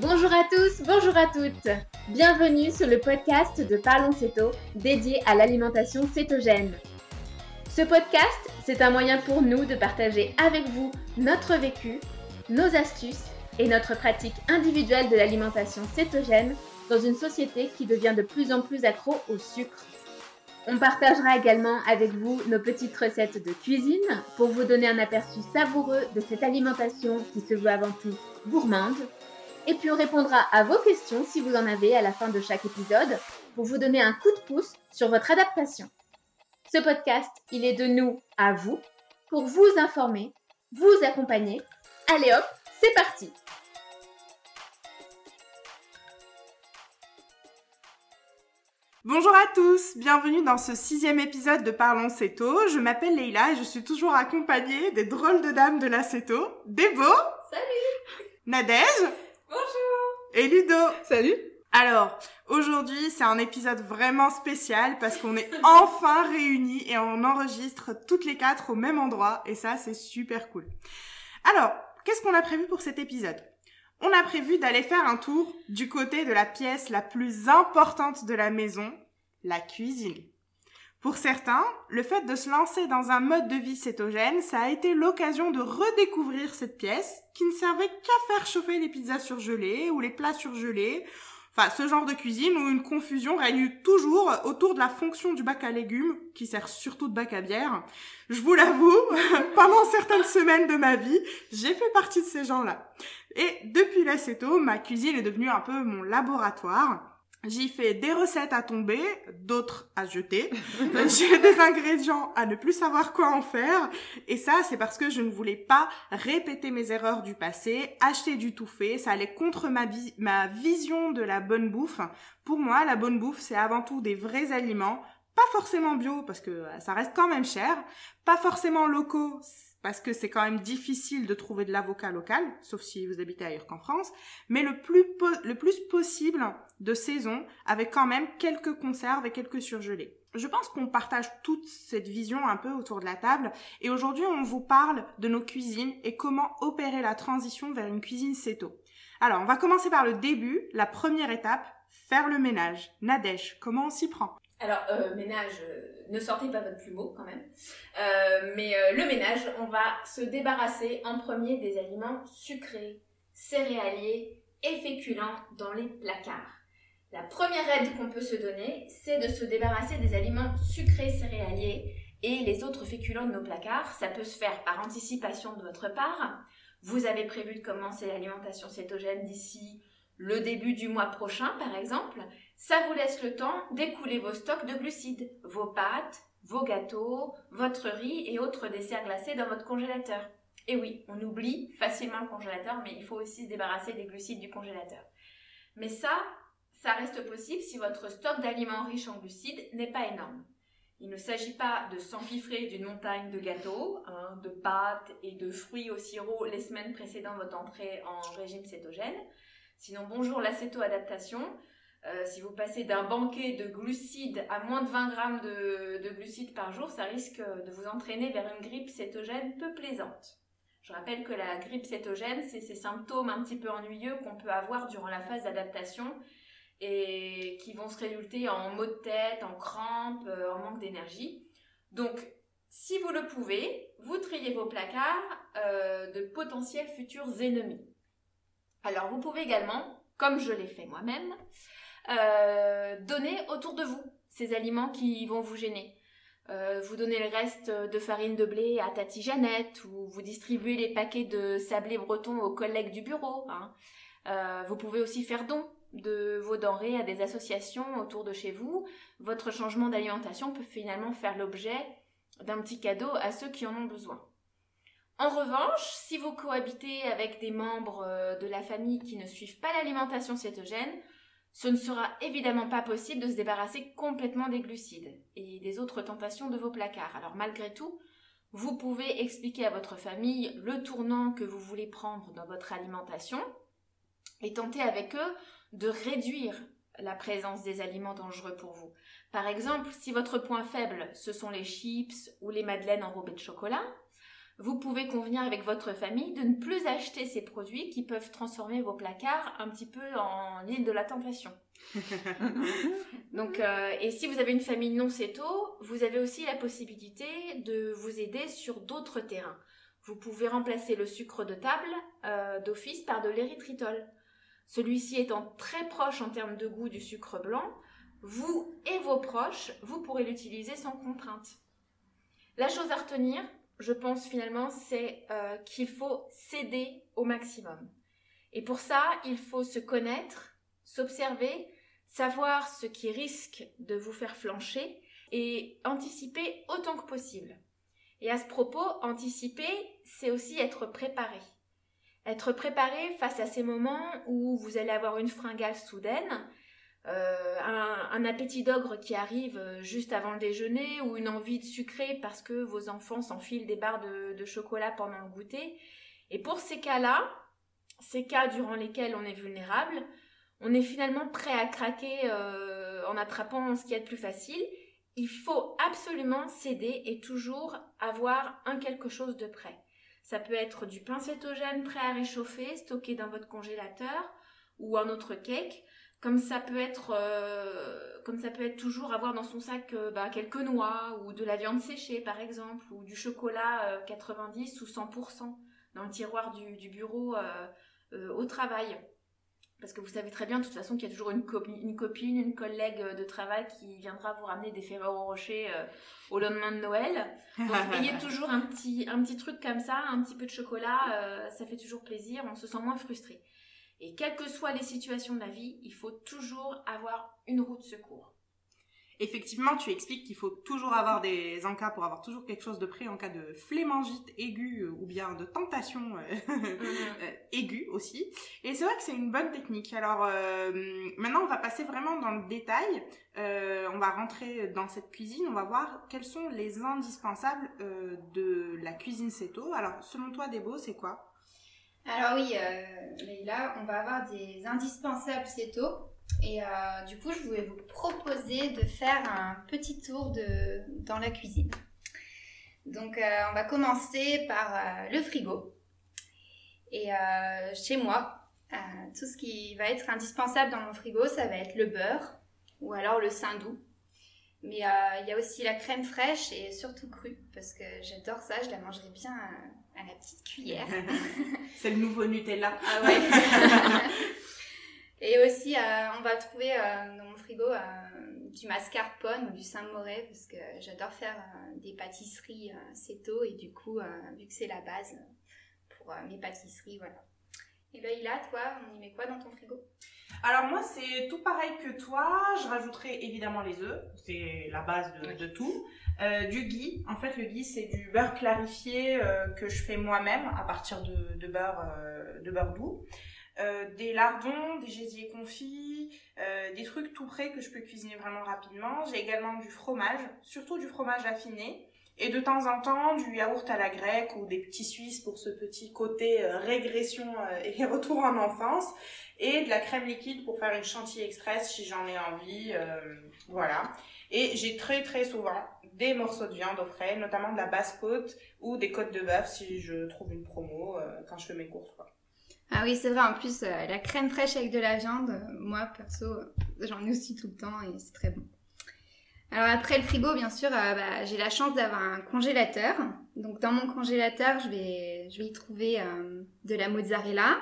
Bonjour à tous, bonjour à toutes. Bienvenue sur le podcast de Parlons Céto dédié à l'alimentation cétogène. Ce podcast, c'est un moyen pour nous de partager avec vous notre vécu, nos astuces et notre pratique individuelle de l'alimentation cétogène dans une société qui devient de plus en plus accro au sucre. On partagera également avec vous nos petites recettes de cuisine pour vous donner un aperçu savoureux de cette alimentation qui se veut avant tout gourmande. Et puis on répondra à vos questions si vous en avez à la fin de chaque épisode pour vous donner un coup de pouce sur votre adaptation. Ce podcast, il est de nous à vous pour vous informer, vous accompagner. Allez hop, c'est parti Bonjour à tous, bienvenue dans ce sixième épisode de Parlons Céto. Je m'appelle Leïla et je suis toujours accompagnée des drôles de dames de la Céto, Débo. Salut Nadège. Bonjour Et Ludo. Salut Alors, aujourd'hui c'est un épisode vraiment spécial parce qu'on est enfin réunis et on enregistre toutes les quatre au même endroit et ça c'est super cool. Alors, qu'est-ce qu'on a prévu pour cet épisode? On a prévu d'aller faire un tour du côté de la pièce la plus importante de la maison, la cuisine. Pour certains, le fait de se lancer dans un mode de vie cétogène, ça a été l'occasion de redécouvrir cette pièce qui ne servait qu'à faire chauffer les pizzas surgelées ou les plats surgelés, Enfin, ce genre de cuisine où une confusion règne toujours autour de la fonction du bac à légumes, qui sert surtout de bac à bière. Je vous l'avoue, pendant certaines semaines de ma vie, j'ai fait partie de ces gens-là. Et depuis l'acéto, ma cuisine est devenue un peu mon laboratoire. J'y fais des recettes à tomber, d'autres à jeter. J'ai des ingrédients à ne plus savoir quoi en faire. Et ça, c'est parce que je ne voulais pas répéter mes erreurs du passé, acheter du tout fait. Ça allait contre ma, vision de la bonne bouffe. Pour moi, la bonne bouffe, c'est avant tout des vrais aliments. Pas forcément bio, parce que ça reste quand même cher. Pas forcément locaux, parce que c'est quand même difficile de trouver de l'avocat local, sauf si vous habitez ailleurs qu'en France, mais le le plus possible de saison, avec quand même quelques conserves et quelques surgelés. Je pense qu'on partage toute cette vision un peu autour de la table, et aujourd'hui on vous parle de nos cuisines et comment opérer la transition vers une cuisine céto. Alors, on va commencer par le début, la première étape, faire le ménage. Nadège, comment on s'y prend? Alors, euh, ménage, euh, ne sortez pas votre plumeau quand même. Euh, mais le ménage, on va se débarrasser en premier des aliments sucrés, céréaliers et féculents dans les placards. La première aide qu'on peut se donner, c'est de se débarrasser des aliments sucrés céréaliers et les autres féculents de nos placards. Ça peut se faire par anticipation de votre part. Vous avez prévu de commencer l'alimentation cétogène d'ici le début du mois prochain, par exemple, ça vous laisse le temps d'écouler vos stocks de glucides, vos pâtes, vos gâteaux, votre riz et autres desserts glacés dans votre congélateur. Et oui, on oublie facilement le congélateur, mais il faut aussi se débarrasser des glucides du congélateur. Mais ça, ça reste possible si votre stock d'aliments riches en glucides n'est pas énorme. Il ne s'agit pas de s'empiffrer d'une montagne de gâteaux, hein, de pâtes et de fruits au sirop les semaines précédant votre entrée en régime cétogène. Sinon, bonjour l'acéto-adaptation. Euh, si vous passez d'un banquet de glucides à moins de 20 grammes de, de, glucides par jour, ça risque de vous entraîner vers une grippe cétogène peu plaisante. Je rappelle que la grippe cétogène, c'est ces symptômes un petit peu ennuyeux qu'on peut avoir durant la phase d'adaptation et qui vont se résulter en maux de tête, en crampes, euh, en manque d'énergie. Donc, si vous le pouvez, vous triez vos placards euh, de potentiels futurs ennemis. Alors vous pouvez également, comme je l'ai fait moi-même, euh, donner autour de vous ces aliments qui vont vous gêner. Vous donnez le reste de farine de blé à Tati Jeannette ou vous distribuez les paquets de sablé breton aux collègues du bureau. Hein. Vous pouvez aussi faire don de vos denrées à des associations autour de chez vous. Votre changement d'alimentation peut finalement faire l'objet d'un petit cadeau à ceux qui en ont besoin. En revanche, si vous cohabitez avec des membres euh, de la famille qui ne suivent pas l'alimentation cétogène, ce ne sera évidemment pas possible de se débarrasser complètement des glucides et des autres tentations de vos placards. Alors malgré tout, vous pouvez expliquer à votre famille le tournant que vous voulez prendre dans votre alimentation et tenter avec eux de réduire la présence des aliments dangereux pour vous. Par exemple, si votre point faible, ce sont les chips ou les madeleines enrobées de chocolat, vous pouvez convenir avec votre famille de ne plus acheter ces produits qui peuvent transformer vos placards un petit peu en île de la tentation. Donc, euh, et si vous avez une famille non céto, vous avez aussi la possibilité de vous aider sur d'autres terrains. Vous pouvez remplacer le sucre de table euh, d'office par de l'érythritol. Celui-ci étant très proche en termes de goût du sucre blanc, vous et vos proches, vous pourrez l'utiliser sans contrainte. La chose à retenir, je pense finalement, c'est euh, qu'il faut céder au maximum. Et pour ça, il faut se connaître, s'observer, savoir ce qui risque de vous faire flancher et anticiper autant que possible. Et à ce propos, anticiper, c'est aussi être préparé. Être préparé face à ces moments où vous allez avoir une fringale soudaine, euh, un, appétit d'ogre qui arrive euh, juste avant le déjeuner ou une envie de sucrer parce que vos enfants s'enfilent des barres de, chocolat pendant le goûter. Et pour ces cas-là, ces cas durant lesquels on est vulnérable, on est finalement prêt à craquer euh, en attrapant ce qui est le plus facile. Il faut absolument céder et toujours avoir un quelque chose de prêt. Ça peut être du pain cétogène prêt à réchauffer, stocké dans votre congélateur, ou un autre cake comme ça peut être euh, comme ça peut être toujours avoir dans son sac euh, bah, quelques noix ou de la viande séchée par exemple ou du chocolat 90 euh, ou 100% dans le tiroir du, bureau au travail parce que vous savez très bien de toute façon qu'il y a toujours une, une, copine, une collègue de travail qui viendra vous ramener des Ferrero Rocher au lendemain de Noël. Donc ayez toujours un petit, un petit truc comme ça, un petit peu de chocolat, ça fait toujours plaisir, on se sent moins frustré. Et quelles que soient les situations de la vie, il faut toujours avoir une route de secours. Effectivement, tu expliques qu'il faut toujours avoir des encas pour avoir toujours quelque chose de prêt en cas de flémangite aiguë euh, ou bien de tentation euh, mhm. euh, aiguë aussi. Et c'est vrai que c'est une bonne technique. Alors maintenant, on va passer vraiment dans le détail. on va rentrer dans cette cuisine. On va voir quels sont les indispensables de la cuisine Seto. Alors, selon toi, Debo, c'est quoi? Alors oui, euh, là, on va avoir des indispensables céto. Et euh, du coup, je voulais vous proposer de faire un petit tour de, dans la cuisine. Donc, euh, on va commencer par euh, le frigo. Et chez moi, tout ce qui va être indispensable dans mon frigo, ça va être le beurre ou alors le saindoux. Mais il y a aussi la crème fraîche et surtout crue parce que j'adore ça, je la mangerai bien à la petite cuillère. C'est le nouveau Nutella. Ah ouais. Et aussi, euh, on va trouver euh, dans mon frigo euh, du mascarpone ou du Saint-Moret parce que j'adore faire des pâtisseries céto et du coup, vu que c'est la base pour mes pâtisseries, voilà. Et ben Ila, toi, on y met quoi dans ton frigo? Alors moi c'est tout pareil que toi, je rajouterai évidemment les œufs, c'est la base de, de tout. Du ghee, en fait le ghee c'est du beurre clarifié que je fais moi-même à partir de, de beurre, de beurre doux. Euh, des lardons, des gésiers confits, des trucs tout prêts que je peux cuisiner vraiment rapidement. J'ai également du fromage, surtout du fromage affiné. Et de temps en temps, du yaourt à la grecque ou des petits suisses pour ce petit côté régression et retour en enfance et de la crème liquide pour faire une chantilly express si j'en ai envie. Euh, voilà. Et j'ai très très souvent des morceaux de viande au frais, notamment de la basse côte ou des côtes de bœuf si je trouve une promo euh, quand je fais mes courses. Quoi. Ah oui, c'est vrai. En plus, euh, la crème fraîche avec de la viande, moi perso, j'en ai aussi tout le temps et c'est très bon. Alors après le frigo, bien sûr, bah, j'ai la chance d'avoir un congélateur. Donc dans mon congélateur, je vais, je vais y trouver de la mozzarella,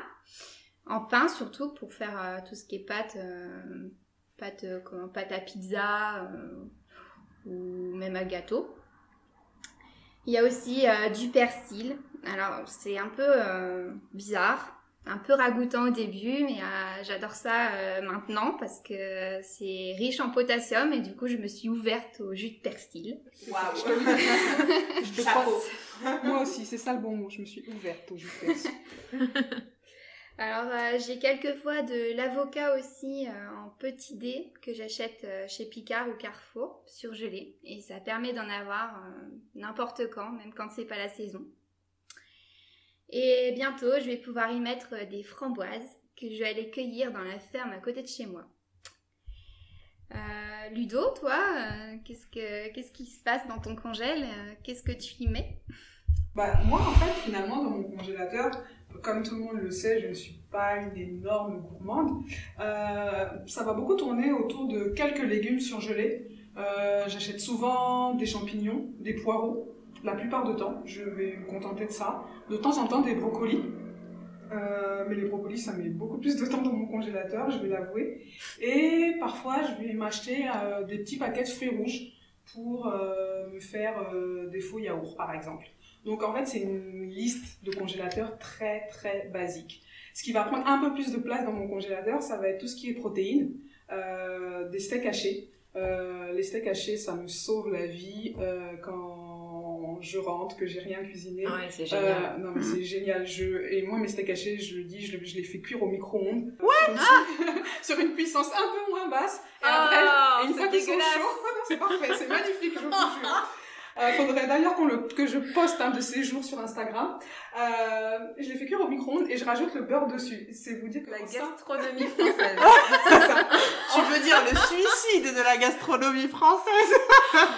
en pain surtout pour faire euh, tout ce qui est pâte, euh, pâte, euh, pâte à pizza ou même à gâteau. Il y a aussi du persil. Alors c'est un peu bizarre, un peu ragoûtant au début, mais j'adore ça maintenant parce que c'est riche en potassium et du coup je me suis ouverte au jus de persil. Waouh Je Moi aussi, c'est ça le bon mot. Je me suis ouverte au jus de persil. Alors euh, j'ai quelquefois de l'avocat aussi euh, en petit dé que j'achète euh, chez Picard ou Carrefour surgelé et ça permet d'en avoir n'importe quand, même quand c'est pas la saison. Et bientôt je vais pouvoir y mettre des framboises que je vais aller cueillir dans la ferme à côté de chez moi. Ludo, toi, qu'est-ce, que, qu'est-ce qui se passe dans ton congèle Qu'est-ce que tu y mets? Bah, moi, en fait, finalement, dans mon congélateur, comme tout le monde le sait, je ne suis pas une énorme gourmande. Euh, ça va beaucoup tourner autour de quelques légumes surgelés. Euh, J'achète souvent des champignons, des poireaux. La plupart du temps, je vais me contenter de ça. De temps en temps, des brocolis. Euh, mais les brocolis, ça met beaucoup plus de temps dans mon congélateur, je vais l'avouer. Et parfois, je vais m'acheter euh, des petits paquets de fruits rouges pour euh, me faire des faux yaourts, par exemple. Donc en fait, c'est une liste de congélateurs très très basique. Ce qui va prendre un peu plus de place dans mon congélateur, ça va être tout ce qui est protéines, des steaks hachés. Les steaks hachés, ça me sauve la vie euh, quand je rentre, que j'ai rien cuisiné. Ouais, c'est Euh, génial. non mais c'est génial. Je, et moi mes steaks hachés, je le dis, je, le- je les fais cuire au micro-ondes. Ah Sur, une, sur une puissance un peu moins basse. Et Oh, après, et une fois qu'ils sont chauds, c'est parfait, c'est magnifique, je vous jure. Euh, faudrait d'ailleurs qu'on le, que je poste un de ces jours sur Instagram. Euh, je les fais cuire au micro-ondes et je rajoute le beurre dessus. C'est vous dire que La ça- gastronomie française. Tu veux dire le suicide de la gastronomie française?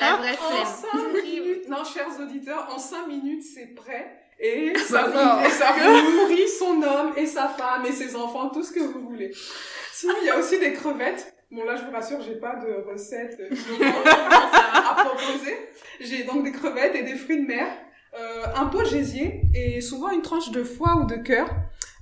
La vraie En flemme. 5 minutes, non, chers auditeurs, en 5 minutes, c'est prêt. Et Bah ça, vous, et ça vous nourrit son homme et sa femme et ses enfants, tout ce que vous voulez. Sinon, il y a aussi des crevettes. Bon, là, je vous rassure, j'ai pas de recette à proposer. J'ai donc des crevettes et des fruits de mer, euh, un pot de gésier et souvent une tranche de foie ou de cœur.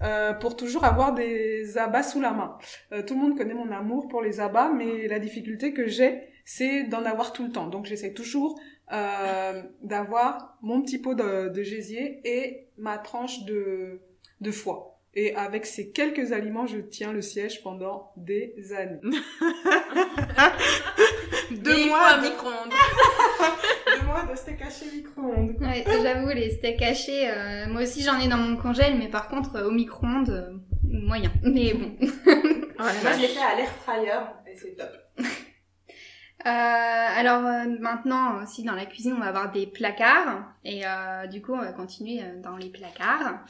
euh, pour toujours avoir des abats sous la main. Euh, tout le monde connaît mon amour pour les abats, mais la difficulté que j'ai, c'est d'en avoir tout le temps. Donc j'essaie toujours euh, d'avoir mon petit pot de, de gésier et ma tranche de, de foie. Et avec ces quelques aliments, je tiens le siège pendant des années. Deux mois de- micro-ondes. Deux mois de steak haché micro-ondes. Ouais, j'avoue, les steaks hachés, euh, moi aussi j'en ai dans mon congèle, mais par contre, euh, au micro-ondes, euh, moyen. Mais bon. Moi, je l'ai fait à l'air fryer et c'est top. Euh, alors euh, maintenant aussi dans la cuisine on va avoir des placards et euh, du coup on va continuer euh, dans les placards.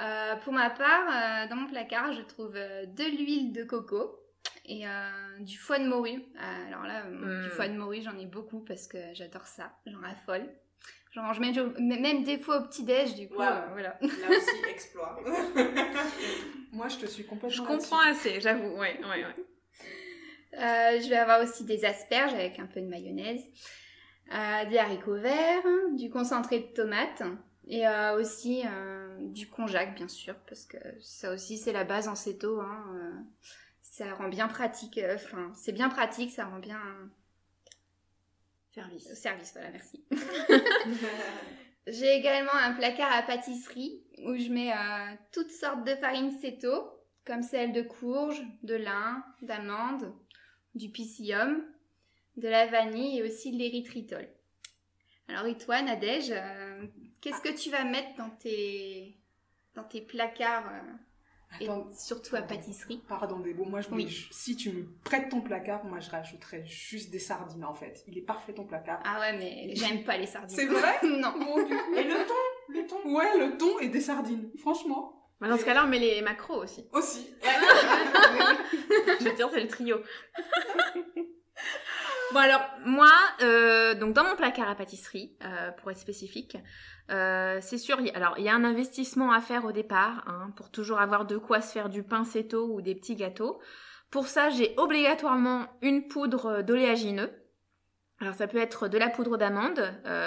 Euh, pour ma part, euh, dans mon placard je trouve euh, de l'huile de coco et euh, du foie de morue. Euh, alors là, du Mm. foie de morue j'en ai beaucoup parce que j'adore ça, j'en raffole. J'en mange même, même des fois au petit-déj du coup. Wow. euh, voilà. Là aussi, exploit. Moi, je te suis complètement Je comprends assez, j'avoue. Ouais, ouais, ouais. Euh, je vais avoir aussi des asperges avec un peu de mayonnaise, euh, des haricots verts, du concentré de tomate et euh, aussi euh, du konjac bien sûr parce que ça aussi c'est la base en céto. Hein, euh, ça rend bien pratique, euh, enfin c'est bien pratique, ça rend bien Service. service. Voilà, merci. J'ai également un placard à pâtisserie où je mets euh, toutes sortes de farines céto, comme celle de courge, de lin, d'amande, du psyllium, de la vanille et aussi de l'érythritol. Alors et toi, Nadège, euh, qu'est-ce que tu vas mettre dans tes, dans tes placards euh, et Attends. surtout à pâtisserie? Pardon, Débo, moi, je Oui. je- si tu me prêtes ton placard, moi, je rajouterais juste des sardines, en fait. Il est parfait, ton placard. Ah ouais, mais j'aime pas les sardines. C'est vrai? Non. Bon, du coup. Et le thon? Le thon? Ouais, le thon et des sardines, franchement. Bah, dans ce cas-là, on met les macros aussi. Aussi. Je veux dire, c'est le trio. bon alors, moi, euh, donc dans mon placard à pâtisserie, euh, pour être spécifique, euh, c'est sûr, alors il y a un investissement à faire au départ, hein, pour toujours avoir de quoi se faire du pain ou des petits gâteaux. Pour ça, j'ai obligatoirement une poudre d'oléagineux. Alors ça peut être de la poudre d'amande,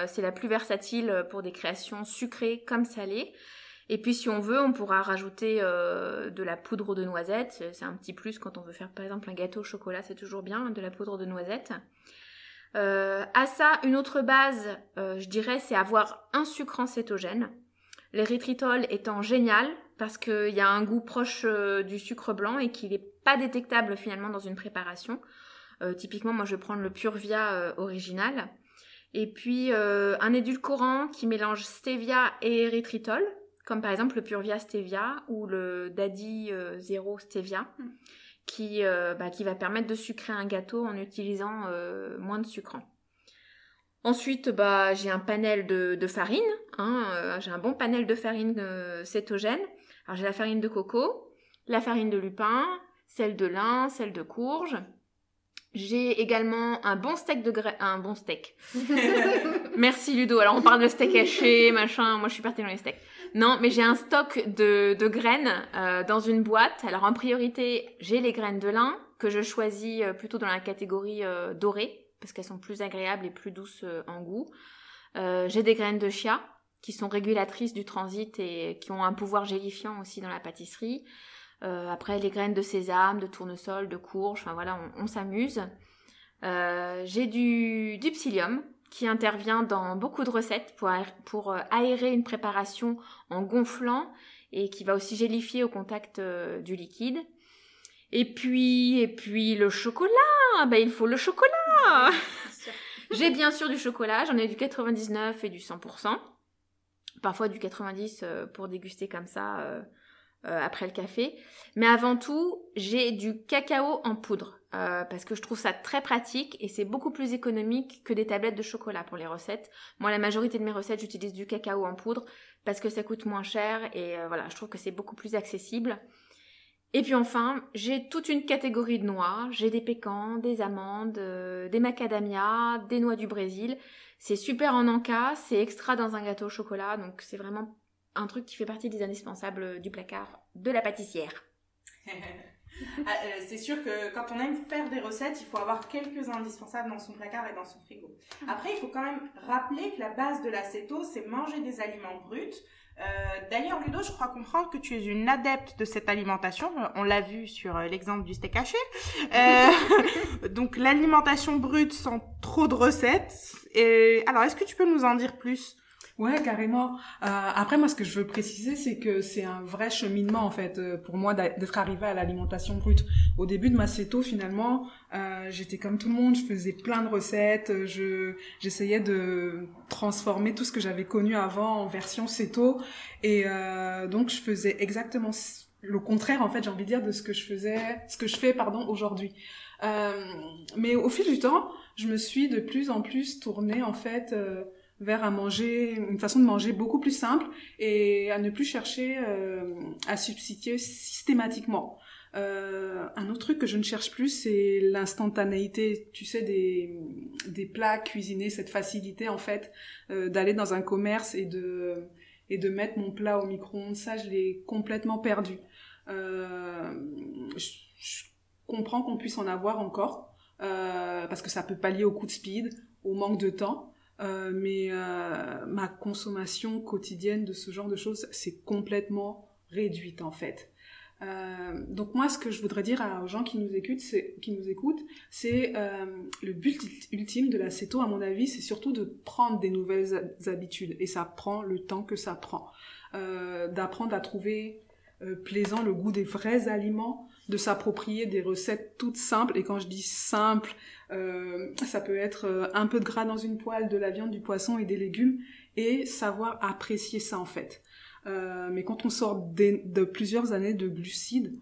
c'est la plus versatile pour des créations sucrées comme salées. Et puis si on veut, on pourra rajouter euh, de la poudre de noisette. C'est- un petit plus quand on veut faire par exemple un gâteau au chocolat, c'est toujours bien, de la poudre de noisette. Euh, à ça, une autre base, euh, je dirais, c'est avoir un sucre en cétogène. L'érythritol étant génial parce qu'il y a un goût proche euh, du sucre blanc et qu'il n'est pas détectable finalement dans une préparation. Euh, typiquement, moi je vais prendre le Purvia euh, original. Et puis un édulcorant qui mélange stevia et érythritol, comme par exemple le Purvia stevia ou le Daddy euh, Zero stevia, Mm. qui, euh, bah, qui va permettre de sucrer un gâteau en utilisant euh, moins de sucrant. Ensuite, bah, j'ai un panel de, de farine. hein, j'ai un bon panel de farine cétogène. Alors j'ai la farine de coco, la farine de lupin, celle de lin, celle de courge. J'ai également un bon steak de graines. Un bon steak. Merci Ludo. Alors on parle de steak haché, machin. Moi je suis partie dans les steaks. Non, mais j'ai un stock de, graines euh, dans une boîte. Alors en priorité, j'ai les graines de lin que je choisis euh, plutôt dans la catégorie euh, dorée parce qu'elles sont plus agréables et plus douces euh, en goût. J'ai des graines de chia qui sont régulatrices du transit et qui ont un pouvoir gélifiant aussi dans la pâtisserie. Après les graines de sésame, de tournesol, de courge, enfin voilà, on, s'amuse. J'ai du, du psyllium qui intervient dans beaucoup de recettes pour, euh, aérer une préparation en gonflant et qui va aussi gélifier au contact euh, du liquide. Et puis, et puis le chocolat, ben il faut le chocolat. J'ai bien sûr du chocolat, j'en ai du 99 et du 100%. Parfois du 90 euh, pour déguster comme ça euh, après le café. Mais avant tout, j'ai du cacao en poudre euh, parce que je trouve ça très pratique et c'est beaucoup plus économique que des tablettes de chocolat pour les recettes. Moi, la majorité de mes recettes, j'utilise du cacao en poudre parce que ça coûte moins cher et euh, voilà, je trouve que c'est beaucoup plus accessible. Et puis enfin, j'ai toute une catégorie de noix. J'ai des pécans, des amandes, euh, des macadamias, des noix du Brésil. C'est super en encas, c'est extra dans un gâteau au chocolat, donc c'est vraiment un truc qui fait partie des indispensables du placard de la pâtissière. Ah, euh, c'est sûr que quand on aime faire des recettes, il faut avoir quelques indispensables dans son placard et dans son frigo. Après, il faut quand même rappeler que la base de l'acéto, c'est manger des aliments bruts. Euh, D'ailleurs, Ludo, je crois comprendre que tu es une adepte de cette alimentation. Euh, On l'a vu sur l'exemple du steak haché. Euh, donc, l'alimentation brute sans trop de recettes. Et, alors, est-ce que tu peux nous en dire plus? Ouais, carrément. Euh, après, moi, ce que je veux préciser, c'est que c'est un vrai cheminement, en fait, euh, pour moi, d'être arrivé à l'alimentation brute. Au début de ma céto, finalement, euh, j'étais comme tout le monde, je faisais plein de recettes, euh, je j'essayais de transformer tout ce que j'avais connu avant en version céto, et euh, donc je faisais exactement le contraire, en fait, j'ai envie de dire, de ce que je faisais, ce que je fais, pardon, aujourd'hui. Euh, mais au fil du temps, je me suis de plus en plus tournée, en fait. Vers à manger, une façon de manger beaucoup plus simple et à ne plus chercher euh, à substituer systématiquement. Euh, un autre truc que je ne cherche plus, c'est l'instantanéité, tu sais, des, des plats cuisinés, cette facilité en fait euh, d'aller dans un commerce et de, et de mettre mon plat au micro-ondes. Ça, je l'ai complètement perdu. Euh, je, je comprends qu'on puisse en avoir encore, euh, parce que ça peut pallier au coup de speed, au manque de temps. Euh, mais euh, ma consommation quotidienne de ce genre de choses, c'est complètement réduite en fait. Euh, donc moi, ce que je voudrais dire aux gens qui nous écoutent, c'est qui nous écoutent, c'est euh, le but ultime de la céto, à mon avis, c'est surtout de prendre des nouvelles habitudes, et ça prend le temps que ça prend, euh, d'apprendre à trouver euh, plaisant le goût des vrais aliments, de s'approprier des recettes toutes simples, et quand je dis simple, euh, ça peut être euh, un peu de gras dans une poêle, de la viande, du poisson et des légumes, et savoir apprécier ça en fait. Euh, mais quand on sort de, plusieurs années de glucides,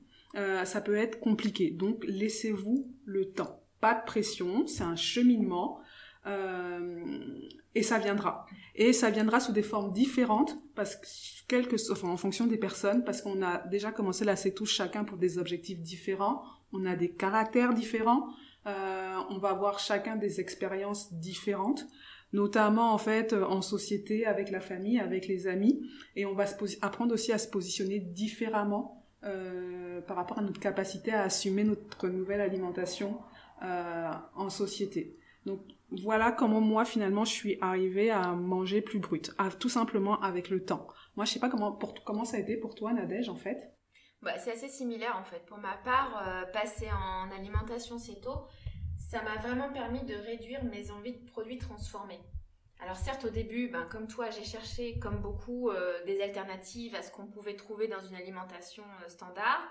ça peut être compliqué. Donc laissez-vous le temps. Pas de pression, c'est un cheminement. Euh, et ça viendra. Et ça viendra sous des formes différentes, parce que, enfin, en fonction des personnes, parce qu'on a déjà commencé la touche chacun pour des objectifs différents, on a des caractères différents, euh, on va avoir chacun des expériences différentes, notamment en fait en société, avec la famille, avec les amis, et on va apprendre aussi à se positionner différemment euh, par rapport à notre capacité à assumer notre nouvelle alimentation en société. Donc voilà comment moi finalement je suis arrivée à manger plus brut, à, tout simplement avec le temps. Moi je sais pas comment comment ça a été pour toi Nadège en fait? Bah, c'est assez similaire en fait. Pour ma part, euh, passer en alimentation céto, ça m'a vraiment permis de réduire mes envies de produits transformés. Alors certes au début, ben, comme toi, j'ai cherché comme beaucoup euh, des alternatives à ce qu'on pouvait trouver dans une alimentation euh, standard,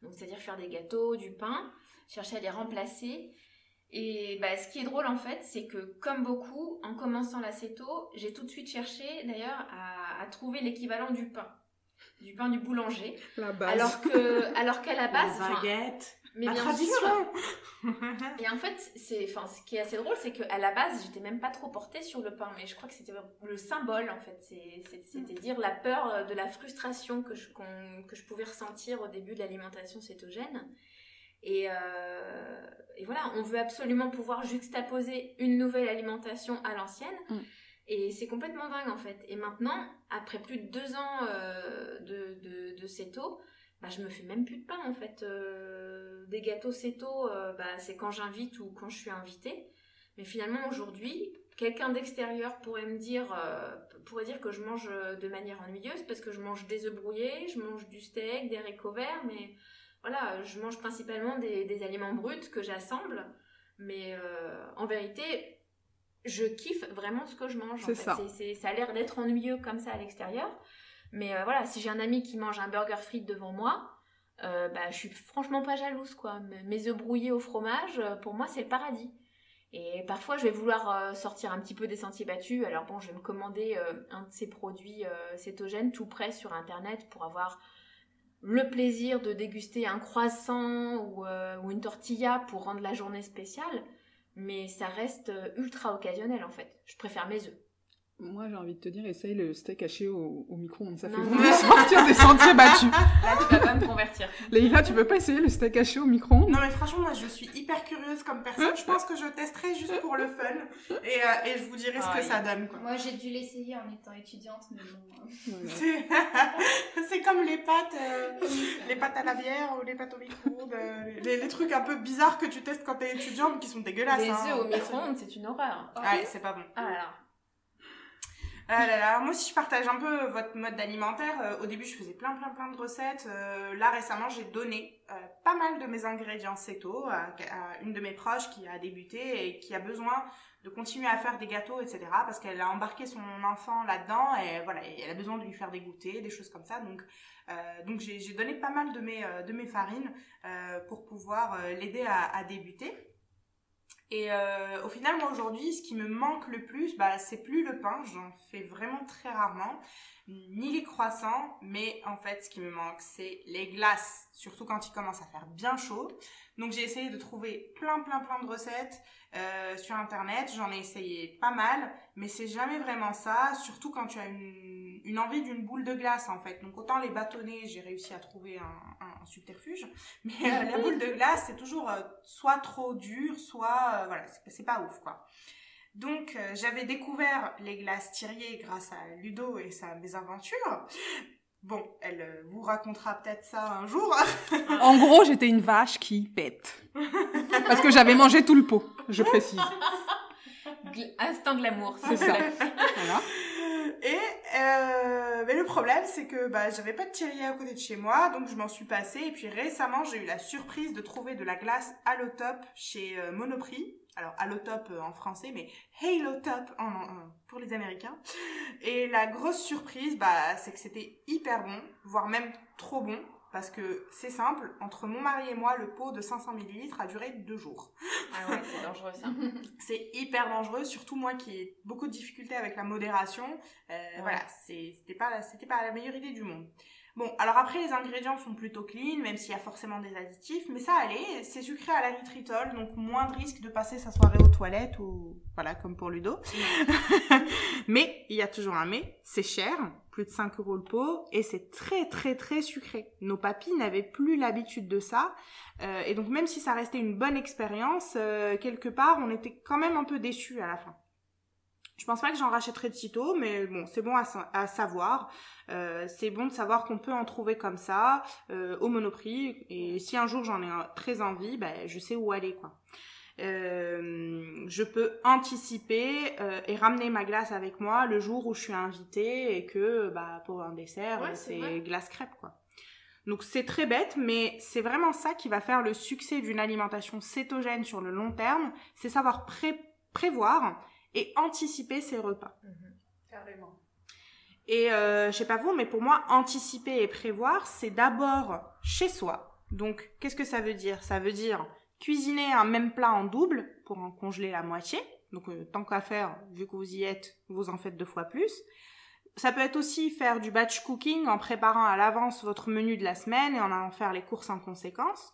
donc c'est-à-dire faire des gâteaux, du pain, chercher à les remplacer. Et bah, ce qui est drôle en fait, c'est que comme beaucoup, en commençant l'acéto, j'ai tout de suite cherché d'ailleurs à, à trouver l'équivalent du pain, du pain du boulanger. La base. Alors que, alors qu'à la base, la baguette, mais la bien tradition. sûr. Et en fait, c'est, enfin, ce qui est assez drôle, c'est qu'à la base, j'étais même pas trop portée sur le pain, mais je crois que c'était le symbole en fait. C'était dire la peur de la frustration que je, que je pouvais ressentir au début de l'alimentation cétogène. Et, euh, et voilà, on veut absolument pouvoir juxtaposer une nouvelle alimentation à l'ancienne. Mm. Et c'est complètement dingue en fait. Et maintenant, après plus de deux ans euh, de, de, de CETO, bah, je me fais même plus de pain en fait. Euh, des gâteaux CETO, euh, bah, c'est quand j'invite ou quand je suis invitée. Mais finalement aujourd'hui, quelqu'un d'extérieur pourrait me dire, euh, pourrait dire que je mange de manière ennuyeuse parce que je mange des œufs brouillés, je mange du steak, des haricots verts, mais voilà, je mange principalement des, des aliments bruts que j'assemble. Mais euh, en vérité, je kiffe vraiment ce que je mange. en fait. ça. Ça a l'air d'être ennuyeux comme ça à l'extérieur. Mais euh, voilà, si j'ai un ami qui mange un burger frites devant moi, euh, bah, je suis franchement pas jalouse. quoi. Mes œufs brouillés au fromage, euh, pour moi, c'est le paradis. Et parfois, je vais vouloir sortir un petit peu des sentiers battus. Alors bon, je vais me commander un de ces produits cétogènes tout prêt sur Internet pour avoir le plaisir de déguster un croissant ou, euh, ou une tortilla pour rendre la journée spéciale. Mais ça reste euh, ultra occasionnel en fait. Je préfère mes œufs. Moi, j'ai envie de te dire, essaye le steak haché au, au micro-ondes. Ça fait Non. vraiment sortir des sentiers battus. Là, tu vas pas me convertir. Leïla, tu veux pas essayer le steak haché au micro-ondes? Non mais franchement moi je suis hyper curieuse comme personne. Je pense que je testerai juste pour le fun et, euh, et je vous dirai ce que ça donne quoi. Moi, j'ai dû l'essayer en étant étudiante, mais bon. euh, Voilà. C'est c'est comme les pâtes, euh, les pâtes à la bière ou les pâtes au micro-ondes, euh, les, les trucs un peu bizarres que tu testes quand t'es étudiant mais qui sont dégueulasses. Les hein. œufs au micro-ondes, c'est une horreur. Ouais, c'est pas bon. Ah là là. Ah là là, moi aussi je partage un peu votre mode alimentaire. Euh, au début je faisais plein plein plein de recettes. Euh, là récemment j'ai donné euh, pas mal de mes ingrédients CETO à, une de mes proches qui a débuté et qui a besoin de continuer à faire des gâteaux, etc. Parce qu'elle a embarqué son enfant là-dedans et voilà, elle a besoin de lui faire des goûters, des choses comme ça. Donc, euh, donc j'ai donné pas mal de mes, euh, de mes farines euh, pour pouvoir euh, l'aider à, à débuter. Et euh, au final, moi aujourd'hui, ce qui me manque le plus, bah, c'est plus le pain, j'en fais vraiment très rarement, ni les croissants, mais en fait, ce qui me manque, c'est les glaces, surtout quand il commence à faire bien chaud. Donc j'ai essayé de trouver plein, plein, plein de recettes euh, sur internet, j'en ai essayé pas mal, mais c'est jamais vraiment ça, surtout quand tu as une, une envie d'une boule de glace en fait. Donc autant les bâtonnets, j'ai réussi à trouver un, un- un subterfuge, mais euh, la boule de glace, c'est toujours euh, soit trop dur, soit euh, voilà, c'est- c'est pas ouf quoi. Donc euh, j'avais découvert les glaces Thirier grâce à Ludo et sa mésaventures. Bon, elle euh, vous racontera peut-être ça un jour. En gros, j'étais une vache qui pète. Parce que j'avais mangé tout le pot, je précise. Instant de l'amour, C'est ça. Voilà. Et euh, mais le problème, c'est que bah, j'avais pas de Thirier à côté de chez moi, donc je m'en suis passée. Et puis récemment, j'ai eu la surprise de trouver de la glace Allotop chez euh, Monoprix. Alors Allotop euh, en français, mais Halo Top en, en- pour les Américains. Et la grosse surprise, bah, c'est que c'était hyper bon, voire même trop bon. Parce que c'est simple, entre mon mari et moi, le pot de 500 ml a duré deux jours. Ah dangereux ça. C'est hyper dangereux, surtout moi qui ai beaucoup de difficultés avec la modération. Euh, Voilà, c'est- c'était pas, c'était pas la meilleure idée du monde. Bon, alors après les ingrédients sont plutôt clean, même s'il y a forcément des additifs, mais ça allait, c'est sucré à l'érythritol, donc moins de risque de passer sa soirée aux toilettes ou voilà, comme pour Ludo. mais, il y a toujours un mais, c'est cher, plus de 5 euros le pot, et c'est très très très sucré. Nos papis n'avaient plus l'habitude de ça, euh, et donc même si ça restait une bonne expérience, euh, quelque part, on était quand même un peu déçus à la fin. Je pense pas que j'en rachèterai de sitôt, mais bon, c'est bon à, sa- à savoir. Euh, c'est bon de savoir qu'on peut en trouver comme ça, euh, au Monoprix. Et si un jour j'en ai un- très envie, ben, je sais où aller, quoi. Euh, je peux anticiper euh, et ramener ma glace avec moi le jour où je suis invitée et que bah, pour un dessert, Ouais, c'est glace crêpe, quoi. Donc c'est très bête, mais c'est vraiment ça qui va faire le succès d'une alimentation cétogène sur le long terme, c'est savoir pré- prévoir et anticiper ses repas. Carrément. Et euh, je sais pas vous, mais pour moi, anticiper et prévoir, c'est d'abord chez soi. Donc, qu'est-ce que ça veut dire? Ça veut dire cuisiner un même plat en double pour en congeler la moitié. Donc, euh, tant qu'à faire, vu que vous y êtes, vous en faites deux fois plus. Ça peut être aussi faire du batch cooking en préparant à l'avance votre menu de la semaine et en allant faire les courses en conséquence.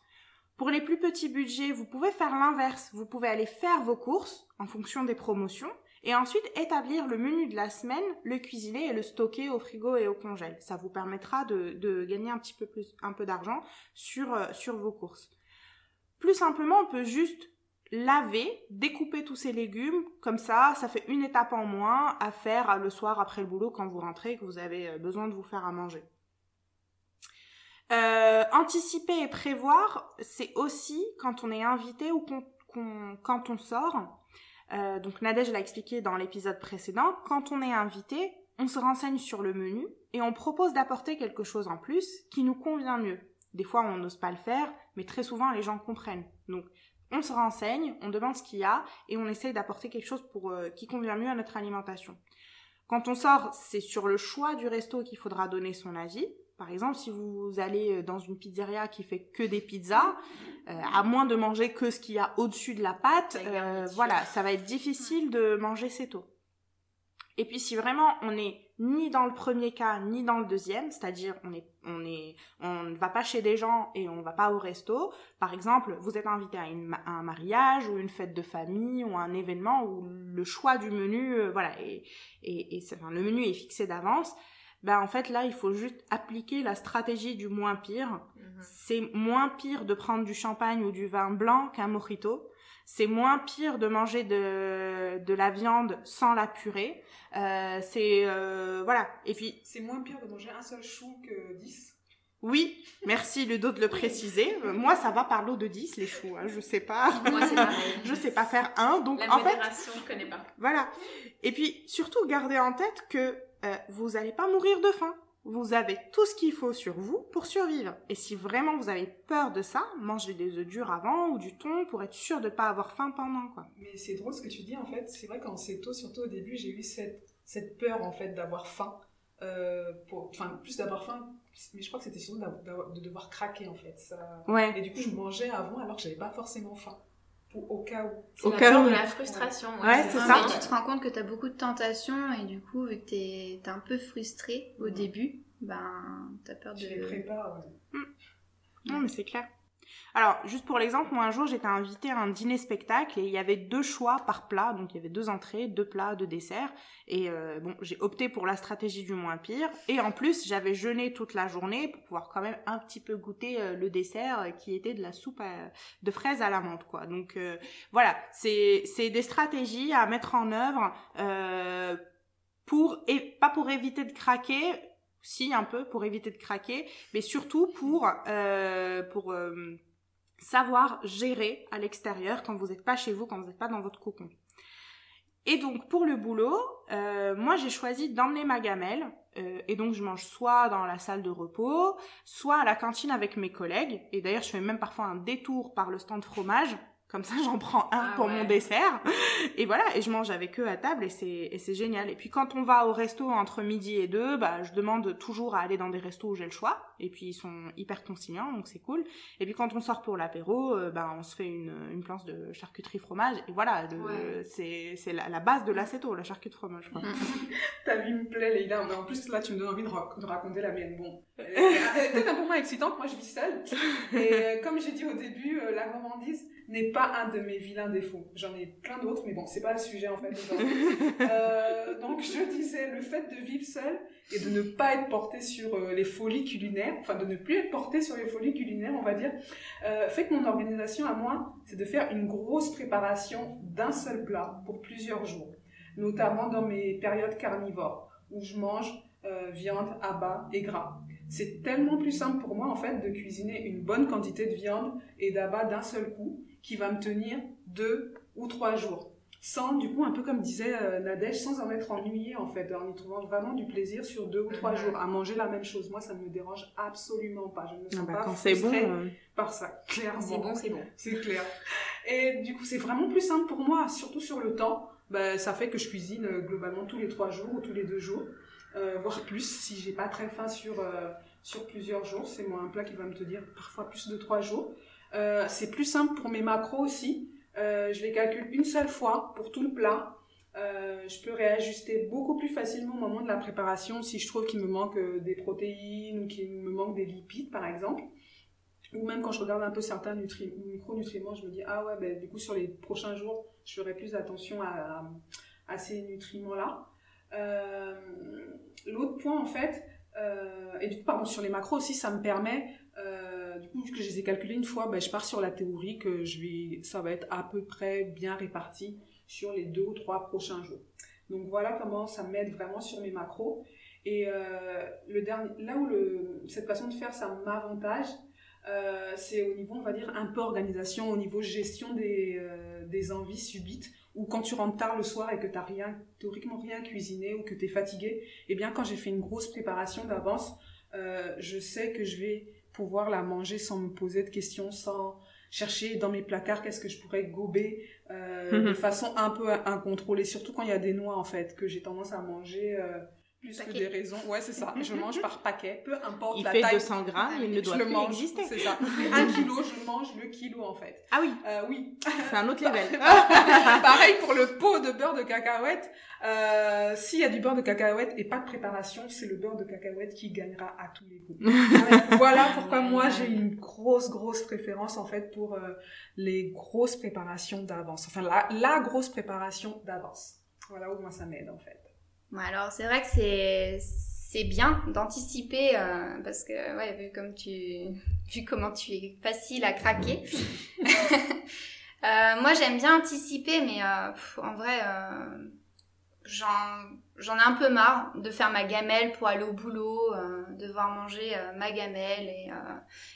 Pour les plus petits budgets, vous pouvez faire l'inverse. Vous pouvez aller faire vos courses en fonction des promotions et ensuite établir le menu de la semaine, le cuisiner et le stocker au frigo et au congèle. Ça vous permettra de, gagner un petit peu plus, d'argent sur, euh, sur vos courses. plus simplement, on peut juste laver, découper tous ces légumes, comme ça, ça fait une étape en moins à faire le soir après le boulot quand vous rentrez et que vous avez euh, besoin de vous faire à manger. Euh, anticiper et prévoir, c'est aussi quand on est invité ou quand on sort. Euh, donc Nadège l'a expliqué dans l'épisode précédent, quand on est invité, on se renseigne sur le menu et on propose d'apporter quelque chose en plus qui nous convient mieux. Des fois, on n'ose pas le faire, mais très souvent, les gens comprennent. Donc, on se renseigne, on demande ce qu'il y a et on essaye d'apporter quelque chose pour, euh, qui convient mieux à notre alimentation. Quand on sort, c'est sur le choix du resto qu'il faudra donner son avis. Par exemple, si vous allez euh, dans une pizzeria qui fait que des pizzas, euh, à moins de manger que ce qu'il y a au-dessus de la pâte, voilà, ça va être difficile de manger ces taux. Et puis si vraiment on n'est ni dans le premier cas ni dans le deuxième, c'est-à-dire on est on est on ne va pas chez des gens et on ne va pas au resto. Par exemple, vous êtes invité à, un mariage ou une fête de famille ou un événement où le choix du menu euh, voilà et et, et enfin, le menu est fixé d'avance. Ben en fait là il faut juste appliquer la stratégie du moins pire. Mhm. C'est moins pire de prendre du champagne ou du vin blanc qu'un mojito c'est moins pire de manger de, de la viande sans la purée. Euh, c'est euh, voilà. Et puis c'est moins pire de manger un seul chou que 10. Oui, merci Ludo de le préciser. Euh, moi, ça va par l'eau de 10 les choux. Hein, je sais pas. Moi, c'est pareil. je sais pas faire un. Donc la en fait, je connais pas. Voilà. Et puis surtout, gardez en tête que vous allez pas mourir de faim vous avez tout ce qu'il faut sur vous pour survivre. Et si vraiment vous avez peur de ça, mangez des œufs durs avant ou du thon pour être sûr de ne pas avoir faim pendant. Quoi. Mais c'est drôle ce que tu dis en fait. C'est vrai qu'en tôt, surtout au début, j'ai eu cette, cette peur en fait d'avoir faim. Euh, pour, enfin, plus d'avoir faim, mais je crois que c'était surtout de devoir craquer en fait. Ça... Ouais. Et du coup, je mangeais avant alors que j'avais pas forcément faim au cas où. Au cas où. de la frustration. Ouais, c'est ça. tu te rends compte que tu as beaucoup de tentations et du coup, vu que tu es, un peu frustré au début, ben, tu as peur de. Tu les prépares, mm. Non, mais c'est clair. Alors, juste pour l'exemple, moi un jour j'étais invitée à un dîner spectacle et il y avait deux choix par plat, donc il y avait deux entrées, deux plats, deux desserts. Et euh, bon, j'ai opté pour la stratégie du moins pire. Et en plus, j'avais jeûné toute la journée pour pouvoir quand même un petit peu goûter euh, le dessert euh, qui était de la soupe de fraises à la menthe, quoi. Donc voilà, c'est c'est des stratégies à mettre en œuvre pour et pas pour éviter de craquer, si un peu pour éviter de craquer, mais surtout pour pour savoir gérer à l'extérieur quand vous n'êtes pas chez vous, quand vous n'êtes pas dans votre cocon. Et donc pour le boulot, euh, moi j'ai choisi d'emmener ma gamelle euh, et donc je mange soit dans la salle de repos, soit à la cantine avec mes collègues. Et d'ailleurs je fais même parfois un détour par le stand fromage comme ça, j'en prends un ah pour mon dessert. Et voilà, et je mange avec eux à table et c'est, et c'est génial. Et puis quand on va au resto entre midi et deux, bah, je demande toujours à aller dans des restos où j'ai le choix. Et puis ils sont hyper conciliants, donc c'est cool. Et puis quand on sort pour l'apéro, euh, bah, on se fait une, une planche de charcuterie fromage. Et voilà, c'est, c'est la, base de l'acéto, la charcuterie fromage. Ta vie me plaît, Leïla. Mais en plus, là, tu me donnes envie de, de raconter la mienne. Bon, peut-être un peu moins excitante. Moi, je vis seule. Et euh, comme j'ai dit au début, euh, la gourmandise, n'est pas un de mes vilains défauts. J'en ai plein d'autres, mais bon, c'est pas le sujet en fait. euh, donc je disais, le fait de vivre seul et de ne pas être porté sur euh, les folies culinaires, enfin de ne plus être porté sur les folies culinaires, on va dire, euh, fait que mon organisation à moi, c'est de faire une grosse préparation d'un seul plat pour plusieurs jours, notamment dans mes périodes carnivores où je mange viande, abats et gras. C'est tellement plus simple pour moi en fait de cuisiner une bonne quantité de viande et d'abats d'un seul coup qui va me tenir deux ou trois jours. Sans, du coup, un peu comme disait euh, Nadège, sans en être ennuyé en fait, en y trouvant vraiment du plaisir sur deux ou trois jours à manger la même chose. Moi, ça ne me dérange absolument pas. Je ne me sens ah bah, pas frustrée bon, par ça, clairement. C'est bon, c'est bon. C'est clair. Et du coup, c'est vraiment plus simple pour moi, surtout sur le temps. Bah, ça fait que je cuisine euh, globalement tous les trois jours ou tous les deux jours, euh, voire plus si j'ai pas très faim sur, euh, sur plusieurs jours. C'est moi un plat qui va me tenir parfois plus de trois jours. Euh, c'est plus simple pour mes macros aussi. Euh, je les calcule une seule fois pour tout le plat. Euh, je peux réajuster beaucoup plus facilement au moment de la préparation si je trouve qu'il me manque des protéines ou qu'il me manque des lipides par exemple. Ou même quand je regarde un peu certains micronutriments, je me dis ah ouais ben du coup sur les prochains jours je ferai plus attention à, à, ces nutriments là. L'autre point en fait et du coup, pardon, sur les macros aussi, ça me permet, euh, du coup, vu que je les ai calculés une fois, ben, je pars sur la théorie que je vais, ça va être à peu près bien réparti sur les deux ou trois prochains jours. Donc voilà comment ça m'aide vraiment sur mes macros. Et euh, le dernier, là où cette façon de faire, ça m'avantage, euh, c'est au niveau, on va dire, un peu organisation, au niveau gestion des, des envies subites, ou quand tu rentres tard le soir et que tu n'as rien, théoriquement rien cuisiné ou que tu es fatigué, eh bien quand j'ai fait une grosse préparation d'avance, je sais que je vais pouvoir la manger sans me poser de questions, sans chercher dans mes placards qu'est-ce que je pourrais gober euh, de façon un peu incontrôlée, surtout quand il y a des noix en fait, que j'ai tendance à manger euh, plus que des raisons. Ouais, c'est ça. Je mange par paquet, peu importe Il la fait taille. 200 grammes, il ne je doit le plus mange, exister. c'est ça. Il fait un kilo, je mange le kilo en fait. Ah oui, Euh, oui. c'est un autre level. Pareil pour le pot de beurre de cacahuète. Euh, S'il y a du beurre de cacahuète et pas de préparation, c'est le beurre de cacahuète qui gagnera à tous les coups. voilà pourquoi moi j'ai une grosse grosse préférence en fait pour euh, les grosses préparations d'avance. Enfin la, la grosse préparation d'avance. Voilà où moi ça m'aide en fait. Alors c'est vrai que c'est c'est bien d'anticiper euh, parce que ouais vu comme tu vu comment tu es facile à craquer. Euh, moi j'aime bien anticiper mais euh, pff, en vrai j'en j'en ai un peu marre de faire ma gamelle pour aller au boulot, devoir manger ma gamelle et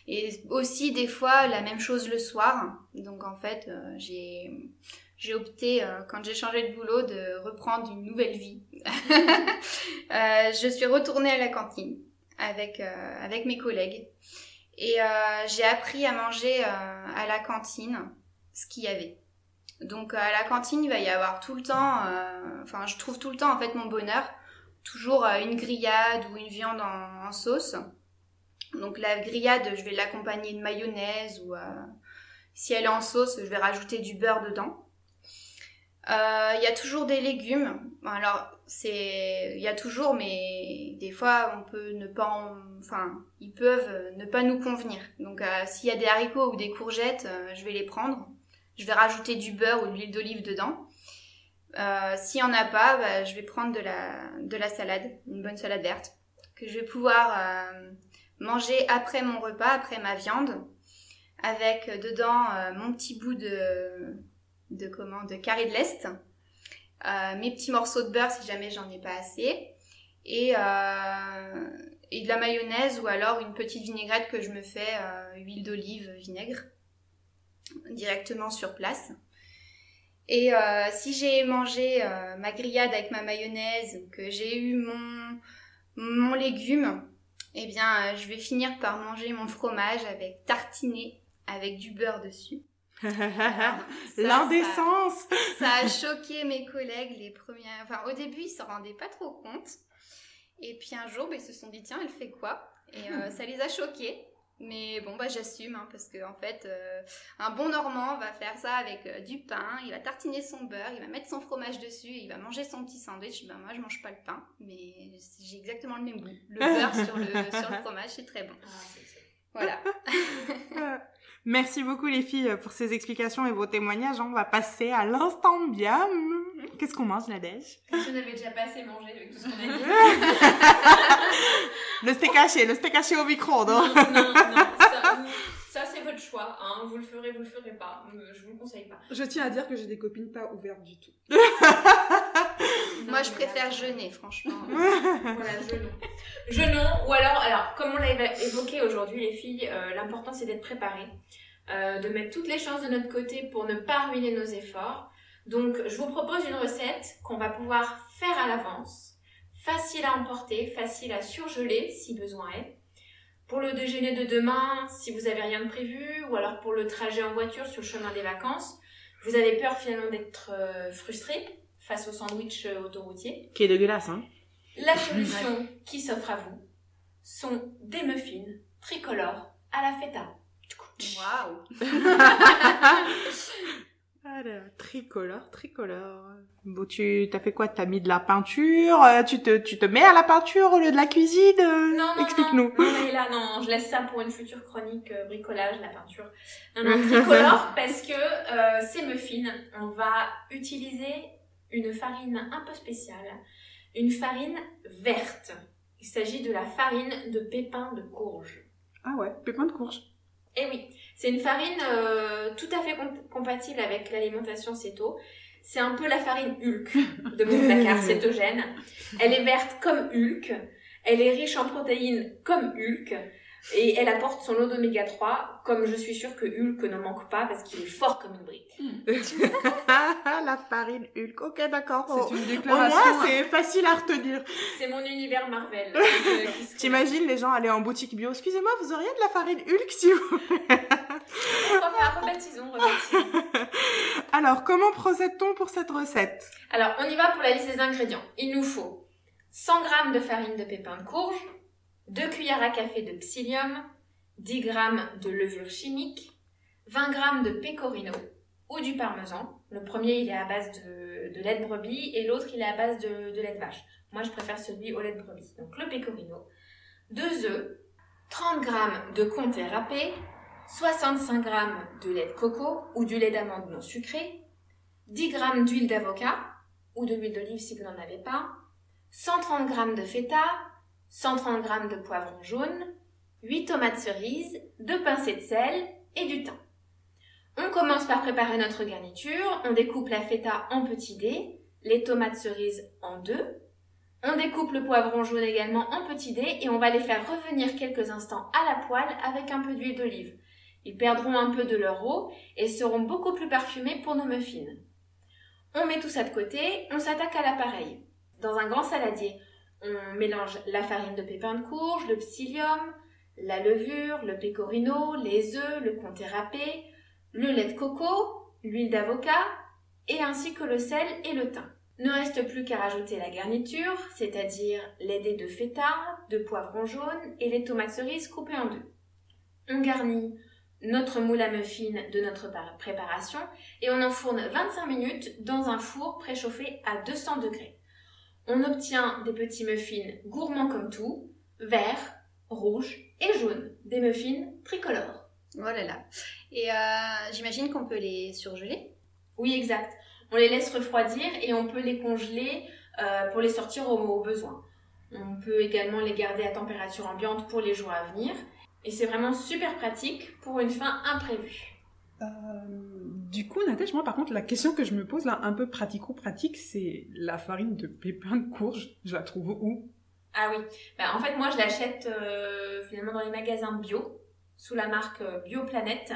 et aussi des fois la même chose le soir. Donc en fait j'ai j'ai opté, euh, quand j'ai changé de boulot, de reprendre une nouvelle vie. Euh, je suis retournée à la cantine avec, euh, avec mes collègues. Et j'ai appris à manger à la cantine ce qu'il y avait. Donc à la cantine, il va y avoir tout le temps, enfin je trouve tout le temps en fait mon bonheur, toujours une grillade ou une viande en, sauce. Donc la grillade, je vais l'accompagner de mayonnaise ou si elle est en sauce, je vais rajouter du beurre dedans. Euh, Il y a toujours des légumes. Alors, c'est, il y a toujours, mais des fois, on peut ne pas, en- enfin, ils peuvent ne pas nous convenir. Donc, euh, s'il y a des haricots ou des courgettes, euh, je vais les prendre. Je vais rajouter du beurre ou de l'huile d'olive dedans. S'il y en a pas, bah, je vais prendre de la, de la salade, une bonne salade verte, que je vais pouvoir manger après mon repas, après ma viande, avec dedans mon petit bout de de comment de carré de l'est, euh, mes petits morceaux de beurre si jamais j'en ai pas assez, et euh, et de la mayonnaise ou alors une petite vinaigrette que je me fais euh, huile d'olive, vinaigre directement sur place. Et si j'ai mangé ma grillade avec ma mayonnaise ou que j'ai eu mon légume, eh bien je vais finir par manger mon fromage avec tartiné avec du beurre dessus. Ça- L'indécence ça a choqué mes collègues les premières. Enfin, au début, ils s'en rendaient pas trop compte. Et puis un jour, bah, ils se sont dit tiens, elle fait quoi? Et euh, ça les a choqués. Mais bon, bah j'assume hein, parce que en fait, euh, un bon Normand va faire ça avec euh, du pain. Il va tartiner son beurre, il va mettre son fromage dessus, il va manger son petit sandwich. Ben moi, je mange pas le pain, mais j'ai exactement le même goût. Le beurre sur le sur le fromage, c'est très bon. Voilà. Merci beaucoup les filles pour ces explications et vos témoignages. On va passer à l'instant bien. Qu'est-ce qu'on mange, Nadège? Si on avait déjà pas assez mangé avec tout ce qu'on a dit? Le steak haché, le steak haché au non, hein. non, non, ça, vous- ça, c'est votre choix. Hein. Vous le ferez, vous le ferez pas. Euh, Je vous le conseille pas. Je tiens à dire que j'ai des copines pas ouvertes du tout. Moi, je préfère là, jeûner, franchement. Voilà, jeûnons. Jeûnons, ou alors, alors, comme on l'a évoqué aujourd'hui, les filles, euh, l'important c'est d'être préparé, euh, de mettre toutes les chances de notre côté pour ne pas ruiner nos efforts. Donc, je vous propose une recette qu'on va pouvoir faire à l'avance, facile à emporter, facile à surgeler si besoin est. Pour le déjeuner de demain, si vous avez rien de prévu, ou alors pour le trajet en voiture sur le chemin des vacances, vous avez peur finalement d'être euh, frustré face au sandwich euh, autoroutier. Qui est dégueulasse, hein. La solution qui s'offre à vous sont des muffins tricolores à la feta. Waouh. Alors, tricolore, tricolore. Bon, tu t'as fait quoi? T'as mis de la peinture? Euh, tu, te, tu te mets à la peinture au lieu de la cuisine? Euh, Non, non, Explique-nous. non. Non, mais là, non, je laisse ça pour une future chronique euh, bricolage, la peinture. Non, non, tricolore, parce que euh, ces muffins, on va utiliser une farine un peu spéciale, une farine verte. Il s'agit de la farine de pépins de courge. Ah ouais, pépins de courge. Eh oui, c'est une farine euh, tout à fait com- compatible avec l'alimentation céto. C'est un peu la farine Hulk de mon placard cétogène. Elle est verte comme Hulk. Elle est riche en protéines comme Hulk. Et elle apporte son lot d'oméga 3, comme je suis sûre que Hulk ne manque pas parce qu'il est fort comme une brique. la farine Hulk. Ok, d'accord. C'est une Au déclaration. moins, c'est facile à retenir. C'est mon univers Marvel. T'imagines les gens aller en boutique bio? Excusez-moi, vous auriez de la farine Hulk si vous. Pourquoi pas Rebaptisons, rebaptisons. Alors, comment procède-t-on pour cette recette? Alors, on y va pour la liste des ingrédients. Il nous faut 100 g de farine de pépins de courge, 2 cuillères à café de psyllium, 10 g de levure chimique, 20 g de pecorino ou du parmesan. Le premier, il est à base de, lait de brebis et l'autre, il est à base de, de lait de vache. Moi, je préfère celui au lait de brebis. Donc, le pecorino, 2 œufs, 30 g de comté râpé, 65 g de lait de coco ou du lait d'amande non sucré, 10 g d'huile d'avocat ou de l'huile d'olive si vous n'en avez pas, 130 g de feta, 130 g de poivron jaune, 8 tomates cerises, 2 pincées de sel et du thym. On commence par préparer notre garniture, on découpe la feta en petits dés, les tomates cerises en deux, on découpe le poivron jaune également en petits dés et on va les faire revenir quelques instants à la poêle avec un peu d'huile d'olive. Ils perdront un peu de leur eau et seront beaucoup plus parfumés pour nos muffins. On met tout ça de côté, on s'attaque à l'appareil. Dans un grand saladier, on mélange la farine de pépins de courge, le psyllium, la levure, le pecorino, les œufs, le comté râpé, le lait de coco, l'huile d'avocat et ainsi que le sel et le thym. Ne reste plus qu'à rajouter la garniture, c'est-à-dire les dés de feta, de poivron jaune et les tomates cerises coupées en deux. On garnit notre moule à muffins de notre par- préparation et on enfourne 25 minutes dans un four préchauffé à 200 degrés. On obtient des petits muffins gourmands comme tout, verts, rouges et jaunes, des muffins tricolores. Oh là là. Et euh, j'imagine qu'on peut les surgeler? Oui, exact. On les laisse refroidir et on peut les congeler euh, pour les sortir au, au besoin. On peut également les garder à température ambiante pour les jours à venir. Et c'est vraiment super pratique pour une fin imprévue. Euh, du coup, Nadège, moi par contre, la question que je me pose là, un peu pratico-pratique, c'est la farine de pépins de courge, je la trouve où? Ah oui, bah, en fait moi je l'achète euh, finalement dans les magasins bio, sous la marque euh, Bioplanète.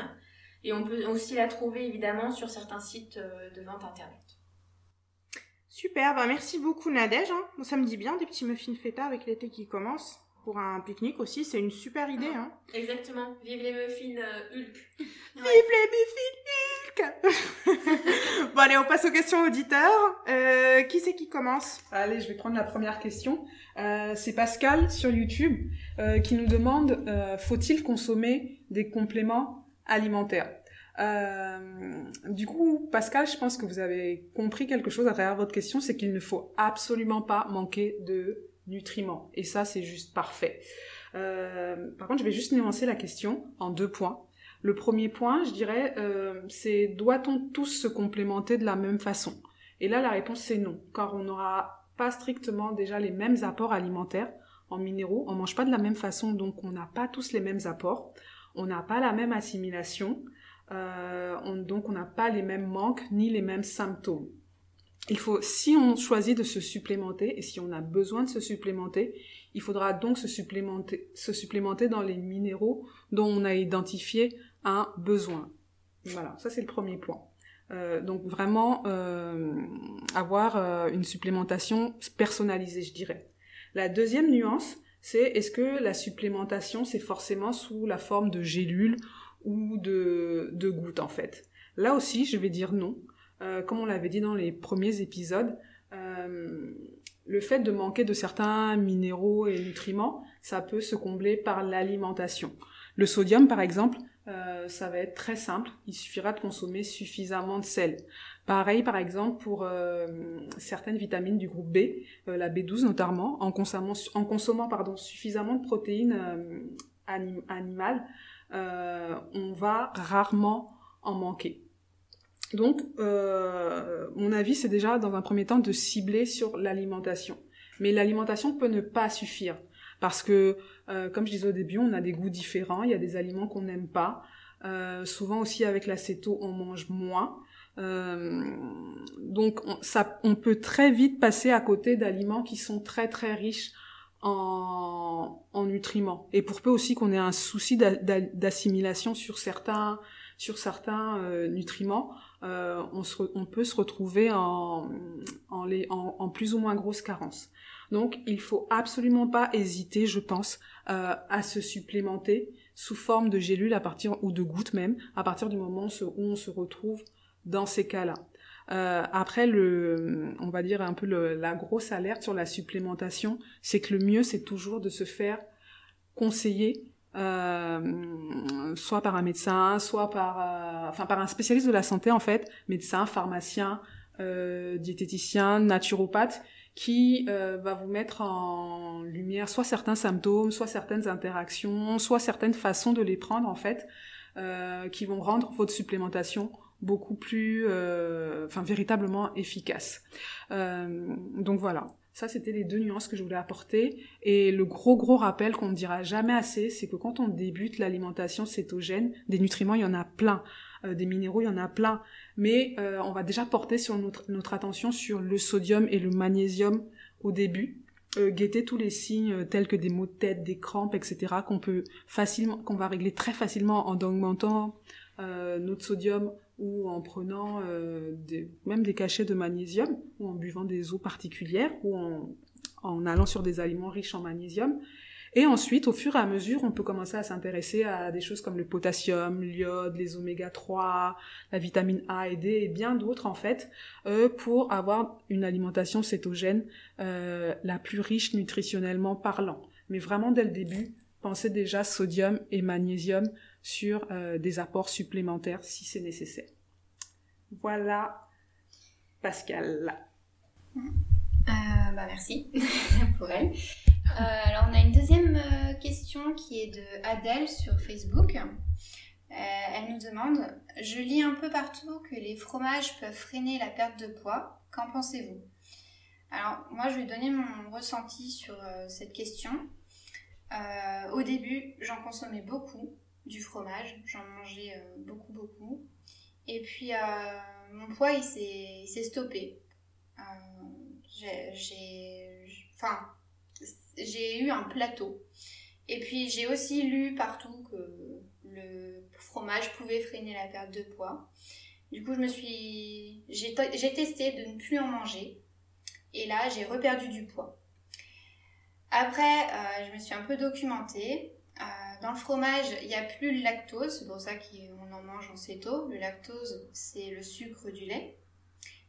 Et on peut aussi la trouver évidemment sur certains sites euh, de vente internet. Super, bah merci beaucoup Nadège. hein. Ça me dit bien des petits muffins feta avec l'été qui commence. Pour un pique-nique aussi, c'est une super idée. Hein. Exactement, vive les muffins euh, Hulk. Vive les muffins Hulk Bon allez, on passe aux questions auditeurs. Euh, qui c'est qui commence? Allez, je vais prendre la première question. Euh, c'est Pascal sur YouTube euh, qui nous demande faut-il consommer des compléments alimentaires? Du coup, Pascal, je pense que vous avez compris quelque chose à travers votre question, c'est qu'il ne faut absolument pas manquer de nutriments. Et ça, c'est juste parfait. Par contre, je vais juste nuancer la question en deux points. Le premier point, je dirais, euh, c'est doit-on tous se complémenter de la même façon? Et là, la réponse c'est non, car on n'aura pas strictement déjà les mêmes apports alimentaires en minéraux. On mange pas de la même façon, donc on n'a pas tous les mêmes apports. On n'a pas la même assimilation, euh, on- donc on n'a pas les mêmes manques ni les mêmes symptômes. Il faut, si on choisit de se supplémenter et si on a besoin de se supplémenter, il faudra donc se supplémenter dans les minéraux dont on a identifié un besoin. Voilà, ça c'est le premier point. Euh, donc vraiment euh, avoir euh, une supplémentation personnalisée, je dirais. La deuxième nuance, c'est est-ce que la supplémentation c'est forcément sous la forme de gélules ou de, de gouttes en fait? Là aussi, je vais dire non. Comme on l'avait dit dans les premiers épisodes, le fait de manquer de certains minéraux et nutriments, ça peut se combler par l'alimentation. Le sodium, par exemple, euh, ça va être très simple. Il suffira de consommer suffisamment de sel. Pareil, par exemple, pour euh, certaines vitamines du groupe B, euh, la B12 notamment, en consommant, en consommant pardon, suffisamment de protéines anim- animales, on va rarement en manquer. Donc, mon avis, c'est déjà dans un premier temps de cibler sur l'alimentation. Mais l'alimentation peut ne pas suffire. Parce que, euh, comme je disais au début, on a des goûts différents, il y a des aliments qu'on n'aime pas. Euh, souvent aussi avec l'acéto, on mange moins. Euh, donc on, peut très vite passer à côté d'aliments qui sont très très riches en, en nutriments. Et pour peu aussi qu'on ait un souci d'assimilation sur certains sur certains euh, nutriments, on, peut se retrouver en, en, plus ou moins grosse carence. Donc il faut absolument pas hésiter, je pense, euh, à se supplémenter sous forme de gélules à partir ou de gouttes même, à partir du moment où on se retrouve dans ces cas-là. Euh, après, le, on va dire un peu la grosse alerte sur la supplémentation, c'est que le mieux, c'est toujours de se faire conseiller, euh, soit par un médecin, soit par, enfin par un spécialiste de la santé en fait, médecin, pharmacien, diététicien, naturopathe, qui euh, va vous mettre en lumière soit certains symptômes, soit certaines interactions, soit certaines façons de les prendre en fait, qui vont rendre votre supplémentation beaucoup plus, euh, véritablement efficace. Euh, donc voilà, ça c'était les deux nuances que je voulais apporter. Et le gros gros rappel qu'on ne dira jamais assez, c'est que quand on débute l'alimentation cétogène, des nutriments il y en a plein, euh, des minéraux il y en a plein, mais euh, on va déjà porter sur notre, attention sur le sodium et le magnésium au début. Euh, guetter tous les signes tels que des maux de tête, des crampes, etc. qu'on peut facilement, qu'on va régler très facilement en augmentant notre sodium ou en prenant même des cachets de magnésium, ou en buvant des eaux particulières, ou en allant sur des aliments riches en magnésium. Et ensuite, au fur et à mesure, on peut commencer à s'intéresser à des choses comme le potassium, l'iode, les oméga 3, la vitamine A et D et bien d'autres en fait, euh, pour avoir une alimentation cétogène euh, la plus riche nutritionnellement parlant. Mais vraiment dès le début, pensez déjà sodium et magnésium sur euh, des apports supplémentaires si c'est nécessaire. Voilà, Pascal. Bah merci pour elle. Alors on a une deuxième de Adèle sur Facebook. Euh, elle nous demande Je lis un peu partout que les fromages peuvent freiner la perte de poids. Qu'en pensez-vous? Alors moi je vais donner mon ressenti sur cette question. au début j'en consommais beaucoup du fromage. J'en mangeais euh, beaucoup, beaucoup. Et puis, euh, mon poids, il s'est stoppé. Euh, j'ai enfin, j'ai eu un plateau. Et puis, j'ai aussi lu partout que le fromage pouvait freiner la perte de poids. Du coup, je me suis, j'ai testé de ne plus en manger. Et là, j'ai reperdu du poids. Après, je me suis un peu documentée dans le fromage, il n'y a plus le lactose, c'est pour ça qu'on en mange en céto. Le lactose, c'est le sucre du lait.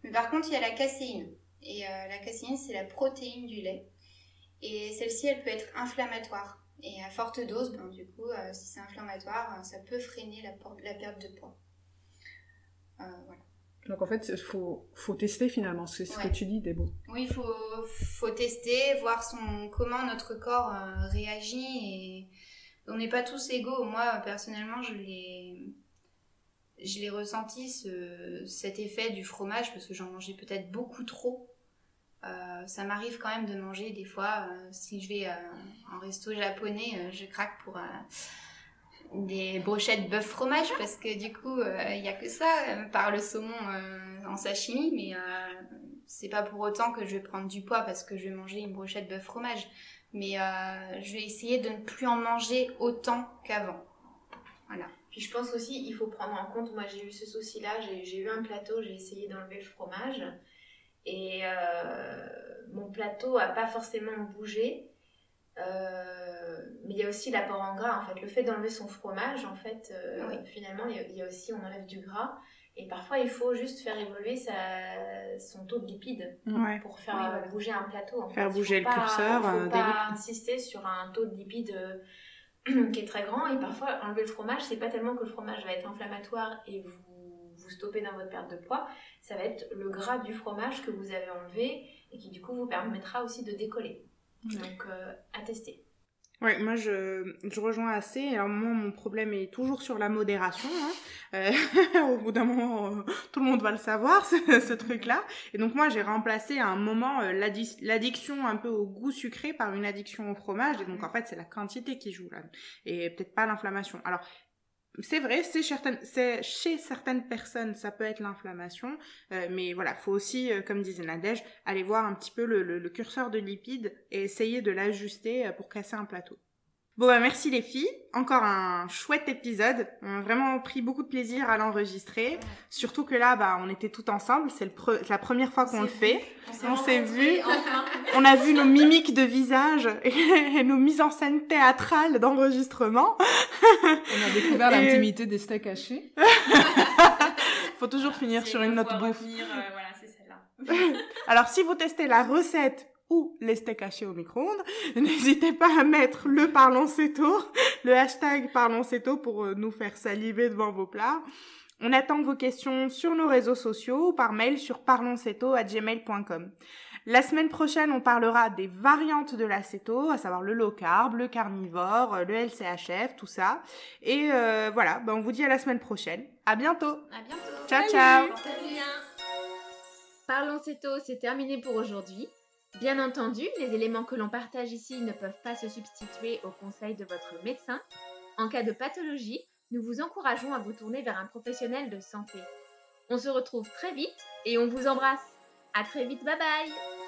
Mais par contre, il y a la caséine. Et euh, la caséine, c'est la protéine du lait. Et celle-ci, elle peut être inflammatoire. Et à forte dose, ben, du coup, euh, si c'est inflammatoire, ça peut freiner la, la perte de poids. Euh, voilà. Donc en fait, il faut, faut, tester finalement, c'est ce que tu dis, Débo. Oui, il faut, faut, tester, voir son, comment notre corps réagit et on n'est pas tous égaux. Moi, personnellement, je l'ai, je l'ai ressenti ce, cet effet du fromage parce que j'en mangeais peut-être beaucoup trop. Euh, ça m'arrive quand même de manger des fois. Euh, si je vais euh, en resto japonais, je craque pour des brochettes bœuf fromage parce que du coup, il n'y a que ça, par le saumon en sashimi, mais c'est pas pour autant que je vais prendre du poids parce que je vais manger une brochette bœuf fromage mais euh, je vais essayer de ne plus en manger autant qu'avant. Voilà. Puis je pense aussi, il faut prendre en compte, moi j'ai eu ce souci-là, j'ai eu un plateau, j'ai essayé d'enlever le fromage, et euh, mon plateau a pas forcément bougé, euh, mais il y a aussi l'apport en gras, en fait, le fait d'enlever son fromage, en fait, finalement, il y, a, aussi, on enlève du gras, et parfois, il faut juste faire évoluer sa, son taux de lipides pour faire bouger un plateau. En faire bouger le curseur. Il ne faut pas insister sur un taux de lipides euh, qui est très grand. Et parfois, enlever le fromage, c'est pas tellement que le fromage va être inflammatoire et vous, vous stoppez dans votre perte de poids. Ça va être le gras du fromage que vous avez enlevé et qui du coup vous permettra aussi de décoller. Donc, euh, à tester. Ouais, moi je, je rejoins assez. Alors moi mon problème est toujours sur la modération. Hein. Euh, au bout d'un moment, euh, tout le monde va le savoir ce, ce truc-là. Et donc moi j'ai remplacé à un moment euh, l'addi- l'addiction un peu au goût sucré par une addiction au fromage. Et donc en fait c'est la quantité qui joue là et peut-être pas l'inflammation. Alors c'est vrai, c'est chez certaines personnes, ça peut être l'inflammation, euh, mais voilà, faut aussi, euh, comme disait Nadège, aller voir un petit peu le, le- le curseur de lipides et essayer de l'ajuster euh, pour casser un plateau. Bon bah merci les filles, encore un chouette épisode. On a vraiment pris beaucoup de plaisir à l'enregistrer, surtout que là bah on était tout ensemble, c'est le pre- la première fois qu'on le fait. On s'est vu. Enfin. On a vu nos mimiques de visage et nos mises en scène théâtrales d'enregistrement. On a découvert Et- l'intimité des steaks hachés. Faut toujours finir sur une note bouffe. revenir, euh, voilà, c'est celle-là. Alors, si vous testez la recette ou les steaks hachés au micro-ondes, n'hésitez pas à mettre le Parlons Céto, le hashtag Parlons Céto pour euh, nous faire saliver devant vos plats. On attend vos questions sur nos réseaux sociaux ou par mail sur parlonsceto@gmail.com. La semaine prochaine, on parlera des variantes de l'acéto, à savoir le low carb, le carnivore, euh, le LCHF, tout ça. Et euh, voilà, ben on vous dit à la semaine prochaine. À bientôt. À bientôt. Ciao, ciao. Portez-vous bien. Parlons Céto, c'est terminé pour aujourd'hui. Bien entendu, les éléments que l'on partage ici ne peuvent pas se substituer aux conseils de votre médecin. En cas de pathologie, nous vous encourageons à vous tourner vers un professionnel de santé. On se retrouve très vite et on vous embrasse. À très vite, bye bye